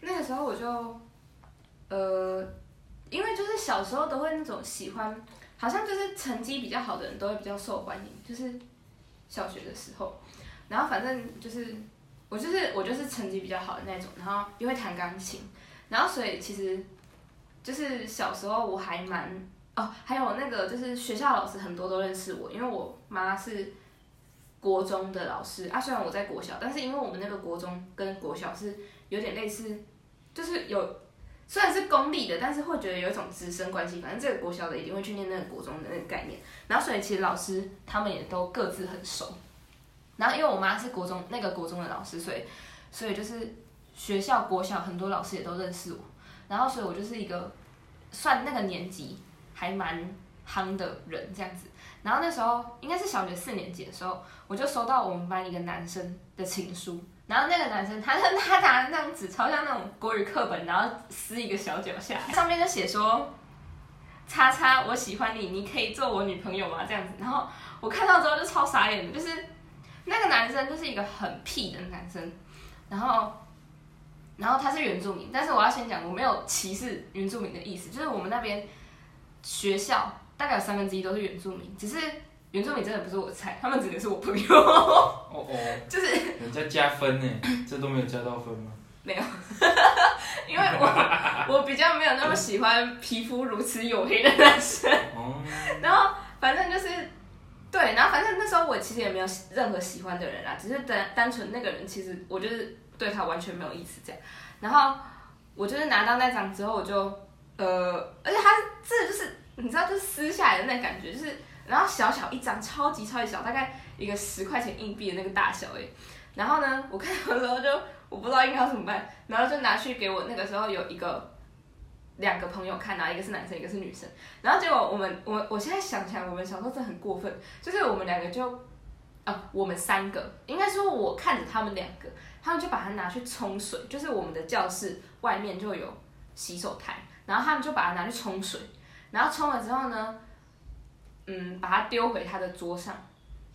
那个时候我就，呃，因为就是小时候都会那种喜欢，好像就是成绩比较好的人都会比较受欢迎，就是小学的时候。然后反正就是，我就是我就是成绩比较好的那种，然后又会弹钢琴，然后所以其实，就是小时候我还蛮哦，还有那个就是学校老师很多都认识我，因为我妈是国中的老师啊，虽然我在国小，但是因为我们那个国中跟国小是有点类似，就是有虽然是公立的，但是会觉得有一种直升关系。反正这个国小的一定会去念那个国中的那个概念，然后所以其实老师他们也都各自很熟。然后因为我妈是国中那个国中的老师，所以所以就是学校国小很多老师也都认识我，然后所以我就是一个算那个年级还蛮夯的人这样子。然后那时候应该是小学四年级的时候，我就收到我们班一个男生的情书，然后那个男生他他拿那张纸，超像那种国语课本，然后撕一个小角下，上面就写说，叉叉我喜欢你，你可以做我女朋友吗？这样子。然后我看到之后就超傻眼的，就是那个男生就是一个很屁的男生，然后然后他是原住民，但是我要先讲，我没有歧视原住民的意思，就是我们那边学校。大概有三分之一都是原住民，只是原住民真的不是我的菜，他们只能是我朋友。哦哦，就是人家加分呢，这都没有加到分吗？没有，因为我 我比较没有那么喜欢皮肤如此黝黑的男生。哦。然后反正就是对，然后反正那时候我其实也没有任何喜欢的人啦，只是单单纯那个人其实我就是对他完全没有意思这样。然后我就是拿到那张之后，我就呃，而且他这就是。你知道，就撕下来的那感觉，就是，然后小小一张，超级超级小，大概一个十块钱硬币的那个大小哎。然后呢，我看到的时候就我不知道应该要怎么办，然后就拿去给我那个时候有一个两个朋友看啊，一个是男生，一个是女生。然后结果我们我我现在想起来，我们小时候真的很过分，就是我们两个就啊，我们三个应该说我看着他们两个，他们就把它拿去冲水，就是我们的教室外面就有洗手台，然后他们就把它拿去冲水。然后冲了之后呢，嗯，把它丢回他的桌上，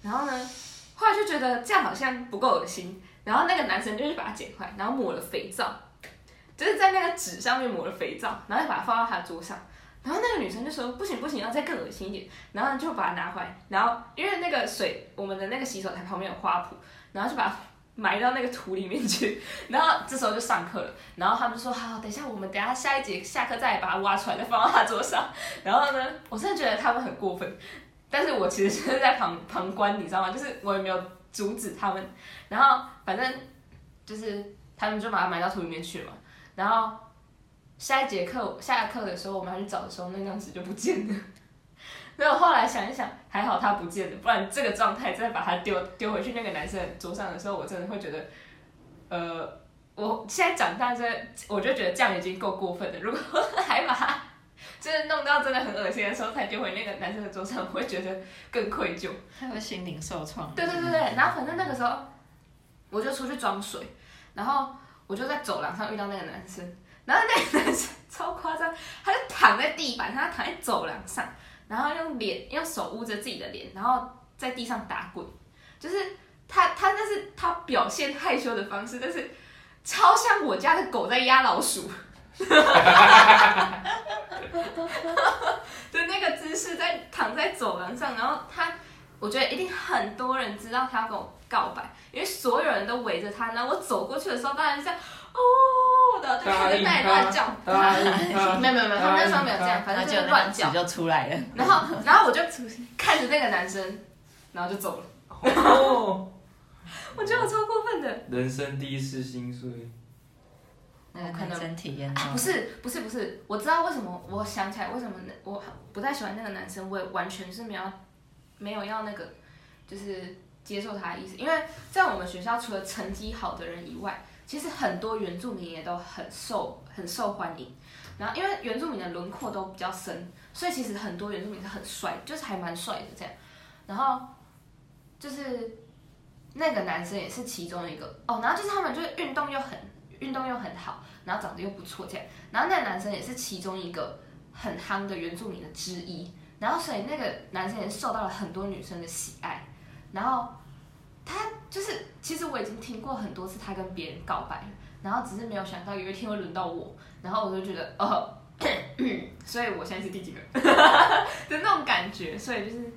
然后呢，后来就觉得这样好像不够恶心，然后那个男生就去把它捡回来，然后抹了肥皂，就是在那个纸上面抹了肥皂，然后就把它放到他的桌上，然后那个女生就说不行不行，要再更恶心一点，然后就把它拿回来，然后因为那个水，我们的那个洗手台旁边有花圃，然后就把它。埋到那个土里面去，然后这时候就上课了，然后他们说好，等一下我们等下下一节下课再把它挖出来，再放到他桌上。然后呢，我真的觉得他们很过分，但是我其实就是在旁旁观，你知道吗？就是我也没有阻止他们。然后反正就是他们就把它埋到土里面去了嘛。然后下一节课下课的时候，我们还去找的时候，那张纸就不见了。没有，后来想一想，还好他不见了，不然这个状态再把它丢丢回去那个男生桌上的时候，我真的会觉得，呃，我现在长大这，我就觉得这样已经够过分了。如果还把它真的弄到真的很恶心的时候才丢回那个男生的桌上，我会觉得更愧疚，他会心灵受创。对对对对，然后反正那个时候我就出去装水，然后我就在走廊上遇到那个男生，然后那个男生 超夸张，他就躺在地板上，他躺在走廊上。然后用脸用手捂着自己的脸，然后在地上打滚，就是他他那是他表现害羞的方式，但是超像我家的狗在压老鼠，的那个姿势在躺在走廊上，然后他我觉得一定很多人知道他要跟我告白，因为所有人都围着他，然后我走过去的时候，当然是哦的，就开始在乱叫，没有没有没有，他们那时候没有这样，反正就乱叫就出来了。然后然后我就看着那个男生，然后就走了。哦，我觉得我超过分的。人生第一次心碎。那可能体验。不是不是不是，我知道为什么，我想起来为什么我不太喜欢那个男生，我也完全是没有没有要那个，就是接受他的意思，因为在我们学校除了成绩好的人以外。其实很多原住民也都很受很受欢迎，然后因为原住民的轮廓都比较深，所以其实很多原住民是很帅，就是还蛮帅的这样。然后就是那个男生也是其中一个哦，然后就是他们就是运动又很运动又很好，然后长得又不错这样。然后那个男生也是其中一个很夯的原住民的之一，然后所以那个男生也受到了很多女生的喜爱，然后。他就是，其实我已经听过很多次他跟别人告白，然后只是没有想到有一天会轮到我，然后我就觉得，哦，所以我现在是第几个 的那种感觉，所以就是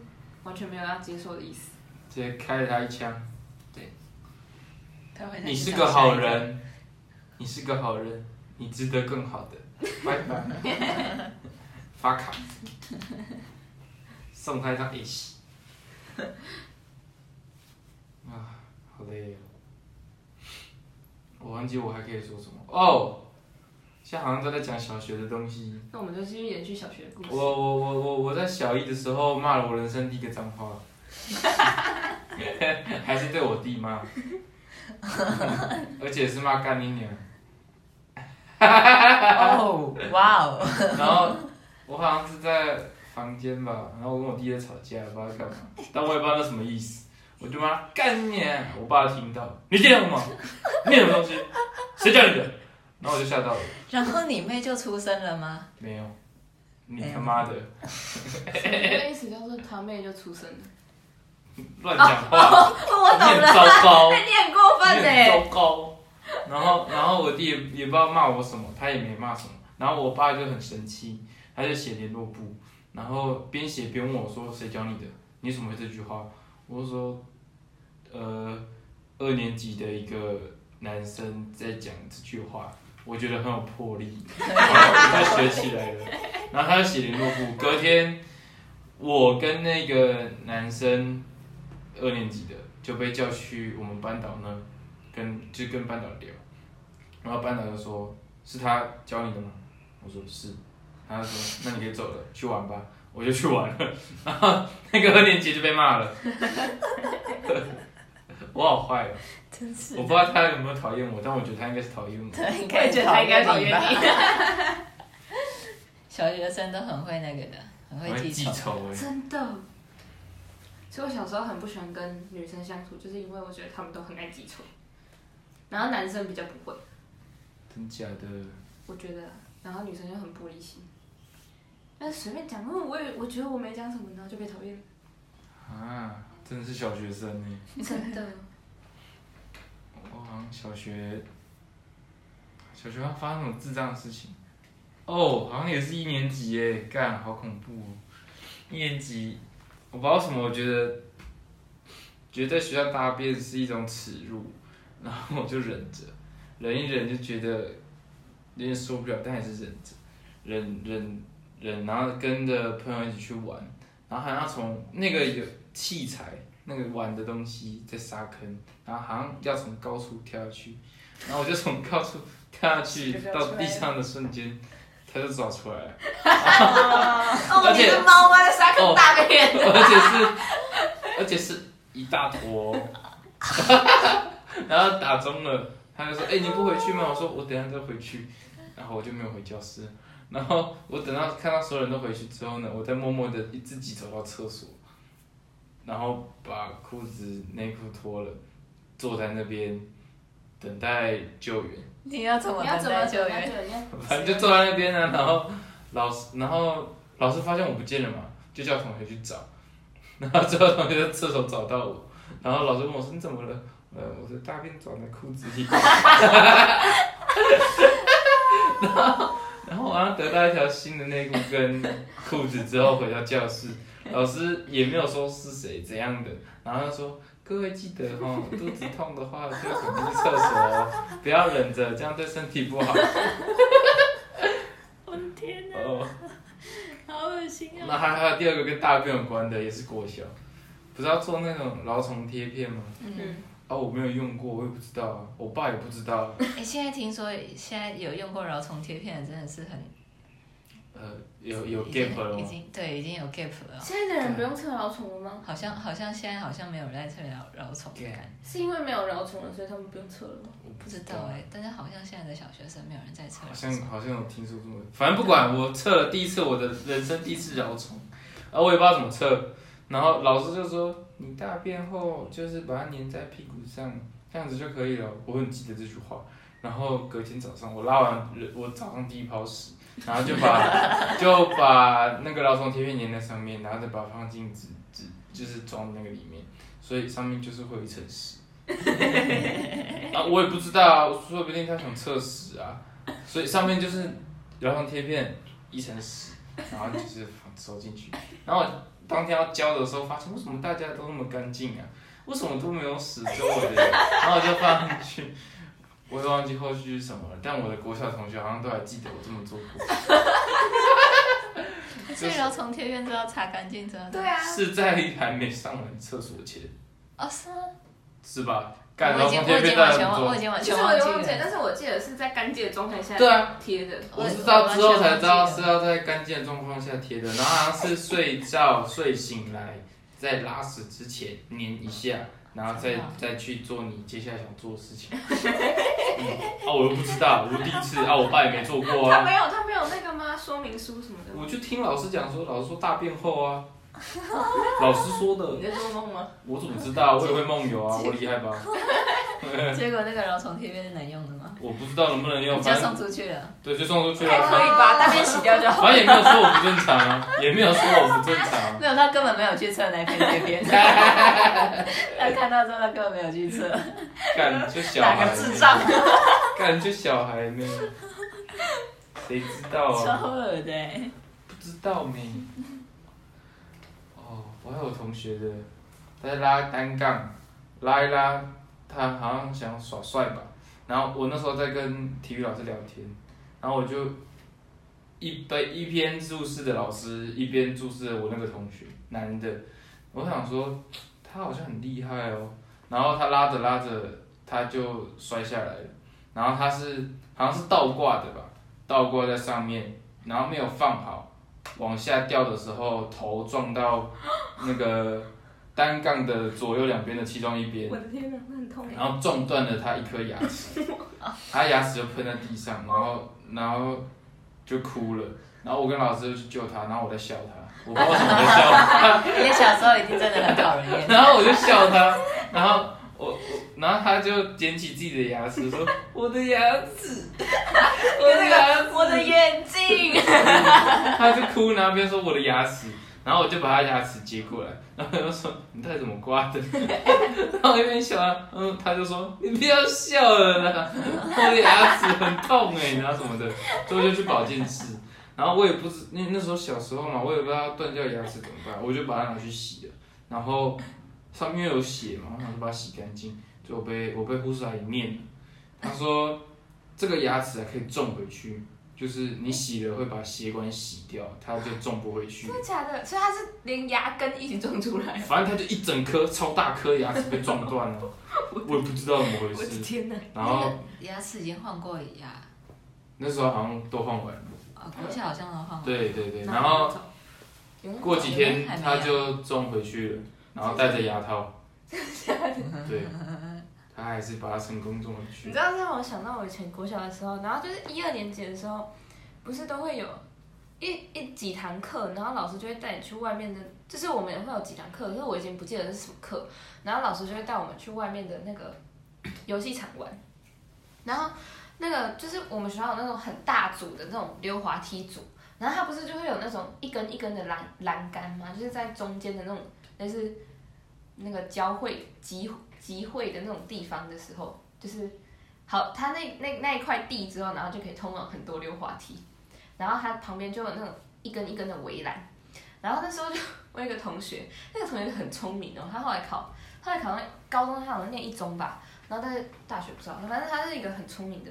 完全没有要接受的意思。直接开了他一枪，对。你是个好人，你是个好人，你值得更好的，拜拜。发卡，送他一张 A 西。好累哦。我忘记我还可以说什么哦，现在好像都在讲小学的东西。那我们就继续延续小学的故事。我我我我我在小一的时候骂了我人生第一个脏话，还是对我弟骂，而且是骂干你娘。哦，哇哦，然后我好像是在房间吧，然后我跟我弟在吵架，不知道在干嘛，但我也不知道那什么意思，我就骂他干你娘，我爸听到，你听懂吗？念什么东西？谁叫你的？然后我就吓到了，然后你妹就出生了吗？没有，你他妈的什么意思就是他妹就出生了？乱讲话，我懂了糟糕。你很过分你很哎！糟糕。然后，然后我弟也也不知道骂我什么，他也没骂什么。然后我爸就很生气，他就写联络簿，然后边写边问我说：“谁教你的？你怎么会这句话？”我就说：“呃，二年级的一个男生在讲这句话，我觉得很有魄力，然后我就学起来了。”然后他就写联络簿，隔天我跟那个男生二年级的就被叫去我们班导那。跟就跟班导聊，然后班导就说：“是他教你的吗？”我说：“是。”他就说：“那你可以走了，去玩吧。”我就去玩了，然后那个二年级就被骂了。我好坏哦！真是我不知道他有没有讨厌我，但我觉得他应该是讨厌我。对应我该也觉得他应该讨厌吧你。小学生都很会那个的，很我会记仇。记仇哎，真的。所以我小时候很不喜欢跟女生相处，就是因为我觉得他们都很爱记仇，然后男生比较不会，真假的？我觉得，然后女生就很玻璃心，但是随便讲，因为，我也我觉得我没讲什么，然后就被讨厌，啊，真的是小学生呢。真的。我好像小学，小学发生什么智障的事情？哦，好像也是一年级耶，干，好恐怖哦！一年级，我不知道什么，我觉得，觉得在学校大便是一种耻辱，然后我就忍着，忍一忍就觉得有点受不了，但还是忍着，忍忍忍，然后跟着朋友一起去玩，然后还要从那个有器材。那个玩的东西在沙坑，然后好像要从高处跳下去，然后我就从高处跳下去到地上的瞬间，他就找出来了，哦，而且猫吗？在沙坑大便。而且是而且是一大坨，然后打中了，他就说：“哎、你不回去吗？”我说：“我等下再回去。”然后我就没有回教室，然后我等到看到所有人都回去之后呢，我再默默的自己走到厕所，然后把裤子内裤脱了，坐在那边等待救援。你要怎么你要等怎么救待救援？反正就坐在那边呢，然后老师，然后老师发现我不见了嘛，就叫同学去找，然后最后同学在厕所找到我，然后老师问我说你怎么了？呃，我说大便装在裤子里，然后 我好像得到一条新的内裤跟裤子之后回到教室，老师也没有说是谁怎样的，然后他说。各位记得哦，肚子痛的话就去厕所哦，不要忍着，这样对身体不好。我的天哪，哦，好恶心啊！那还还有第二个跟大便有关的，也是国小，不是要做那种蛲虫贴片吗？嗯，啊，我没有用过，我也不知道啊，我爸也不知道啊。哎，现在听说现在有用过蛲虫贴片的真的是很呃，有有 gap 了已吗？经对，已经有 gap 了。现在的人不用测蛲虫了吗？好像好像现在好像没有人在测蛲蛲虫的感觉，是因为没有蛲虫了，所以他们不用测了吗？我不知道哎、但是好像现在的小学生没有人在测好。像好像有听说这么，反正不管，我测了第一次我的人生第一次蛲虫，然后我也不知道怎么测，然后老师就说你大便后就是把它粘在屁股上，这样子就可以了。我很记得这句话。然后隔天早上我拉完我早上第一泡屎，然后就把 就把那个老虫贴片粘在上面，然后再把它放进纸纸就是装那个里面，所以上面就是会有一层屎。啊，我也不知道啊，说不定他想测屎啊，所以上面就是蛲虫贴片一层屎，然后就是放收进去。然后我当天要交的时候，发现为什么大家都那么干净啊？为什么都没有死周围的人？然后我就放进去，我也忘记后续是什么了。但我的国小同学好像都还记得我这么做过，所以要从贴院都要擦干净真的。对啊，是在还没上完厕所前。哦，是吗？是吧？干，我已经我已经完全忘，我已？经完其实我全忘记有忘记了，但。是我记得是在干净的状态下对啊贴的。我是到之后才知道是要在干净的状况下贴的，然后好像是睡觉睡醒来，在拉屎之前粘一下，然后再再去做你接下来想做的事情。嗯，啊，我又不知道，我第一次啊，我爸也没做过啊。他没有，他没有那个吗？说明书什么的？我就听老师讲说，老师说大便后啊，老师说的你，在做梦吗？我怎么知道？我也会梦游啊，我厉害吧？结果那个蛲虫贴片是能用的吗？我不知道能不能用，你就送出去了。对，就送出去了还了。可以吧，大便洗掉就好。反正也没有说我不正常啊，也没有说我不正常。没有，他根本没有去测那片贴片。他看到之后，他根本没有去测。干就小哪孩，个智障？干就小孩呢，谁知道啊？超恶的欸。不知道没。我还有同学的，他在拉单杠，拉一拉，他好像想耍帅吧。然后我那时候在跟体育老师聊天，然后我就一边一边注视着老师，一边注视着我那个同学，男的。我想说，他好像很厉害哦。然后他拉着拉着，他就摔下来了。然后他是好像是倒挂的吧，倒挂在上面，然后没有放好，往下掉的时候头撞到那个 单杠的左右两边的其中一边我，的天哪，那很痛然后撞断了他一颗牙齿，他牙齿就喷在地上，然后然后就哭了，然后我跟老师就去救他，然后我在笑他，我不知道为什么在笑他。你小时候已经真的很讨人厌。然后我就笑他，然后我我，然后他就捡起自己的牙齿说：“我的牙齿，我的牙齿。”我的眼睛。他就哭，然后边说我的牙齿，然后我就把他牙齿接过来，然后他就说你到底怎么刮的？然后我一边笑啊，嗯，他就说你不要笑了啦，我的牙齿很痛哎、然后什么的，所以我就去保健室，然后我也不知那那时候小时候嘛，我也不知道断掉牙齿怎么办，我就把它拿去洗了，然后上面有血嘛，然后就把它洗干净，就我被我被护士阿姨念了，她说这个牙齿还可以种回去。就是你洗了会把血管洗掉，它就种不回去真。的假的？所以它是连牙根一起种出来。反正它就一整颗超大颗牙齿被撞断了，我也不知道怎么回我的事。天哪！然后牙齿已经换过牙，那时候好像都换完了，啊，国小好像都换完。对对对。然后过几天还没它就种回去了，然后戴着牙套。对，他还是把它成功种回你知。道让我想到我以前国小的时候，然后就是一二年级的时候，不是都会有一一几堂课，然后老师就会带你去外面的，就是我们也会有几堂课，可是我已经不记得是什么课，然后老师就会带我们去外面的那个 游戏场玩，然后那个就是我们学校有那种很大组的那种溜滑梯组，然后它不是就会有那种一根一根的栏栏杆嘛，就是在中间的那种那是那个交汇集集会的那种地方的时候，就是好，他那那那一块地之后，然后就可以通往很多溜滑梯，然后他旁边就有那种一根一根的围栏，然后那时候就我有一个同学，那个同学很聪明哦，他后来考，后来考上高中，他好像念一中吧，然后但是大学不知道，反正他是一个很聪明的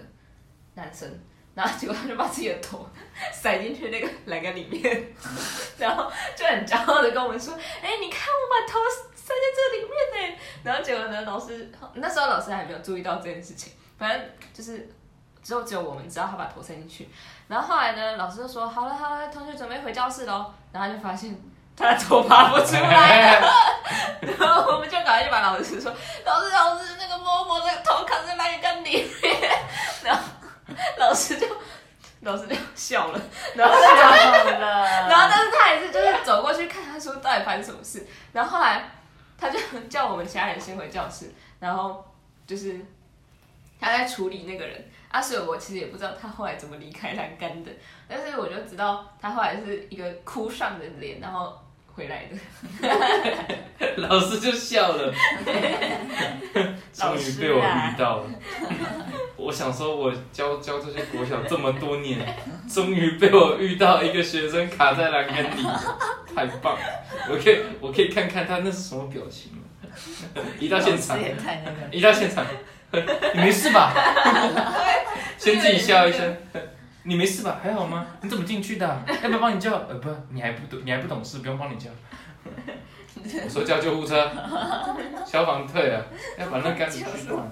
男生。然后结果他就把自己的头塞进去那个栏杆里面，然后就很骄傲的跟我们说：“哎、你看我把头塞在这里面呢。”然后结果呢，老师那时候老师还没有注意到这件事情，反正就是只有只有我们知道他把头塞进去。然后后来呢，老师就说：“好了好了，同学准备回教室喽。”然后就发现他的头拔不出来，然后我们就赶快就把老师说：“老师老师，那个某某那个头卡在栏杆里面。”然后老师就老师就笑了，然后他就。了然后，但是他还是就是走过去看，他说到底发生什么事。然后后来他就 叫我们其他人先回教室，然后就是他在处理那个人。啊，所以我其实也不知道他后来怎么离开栏杆的，但是我就知道他后来是一个哭丧的脸，然后回来的。老师就笑了，终于被我遇到了。我想说，我教教这些国小这么多年，终于被我遇到一个学生卡在栏杆底，太棒了！我可以我可以看看他那是什么表情吗。一到现场老师，也太那个了。一到现场，你没事吧？先自己笑一声。你没事吧？还好吗？你怎么进去的啊、要不要帮你叫？呃，不，你还不懂，你还不懂事，不用帮你叫。我说叫救护车，消防队啊，要把那杆子锯断。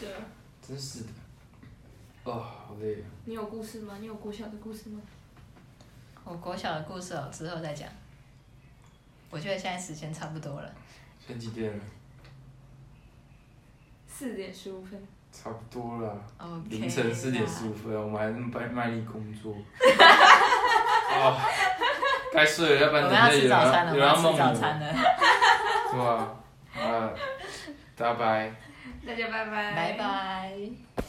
对啊，真是的，哦，好累啊。你有故事吗？你有国小的故事吗？我国小的故事哦，之后再讲。我觉得现在时间差不多了。现在几点了？四点十五分。差不多了。凌晨四点十五分，我们还那么卖卖力工作。哦，该睡了，要不然等下有人有人要梦我，早餐了，是吧？啊，大家拜。大家拜拜。拜拜。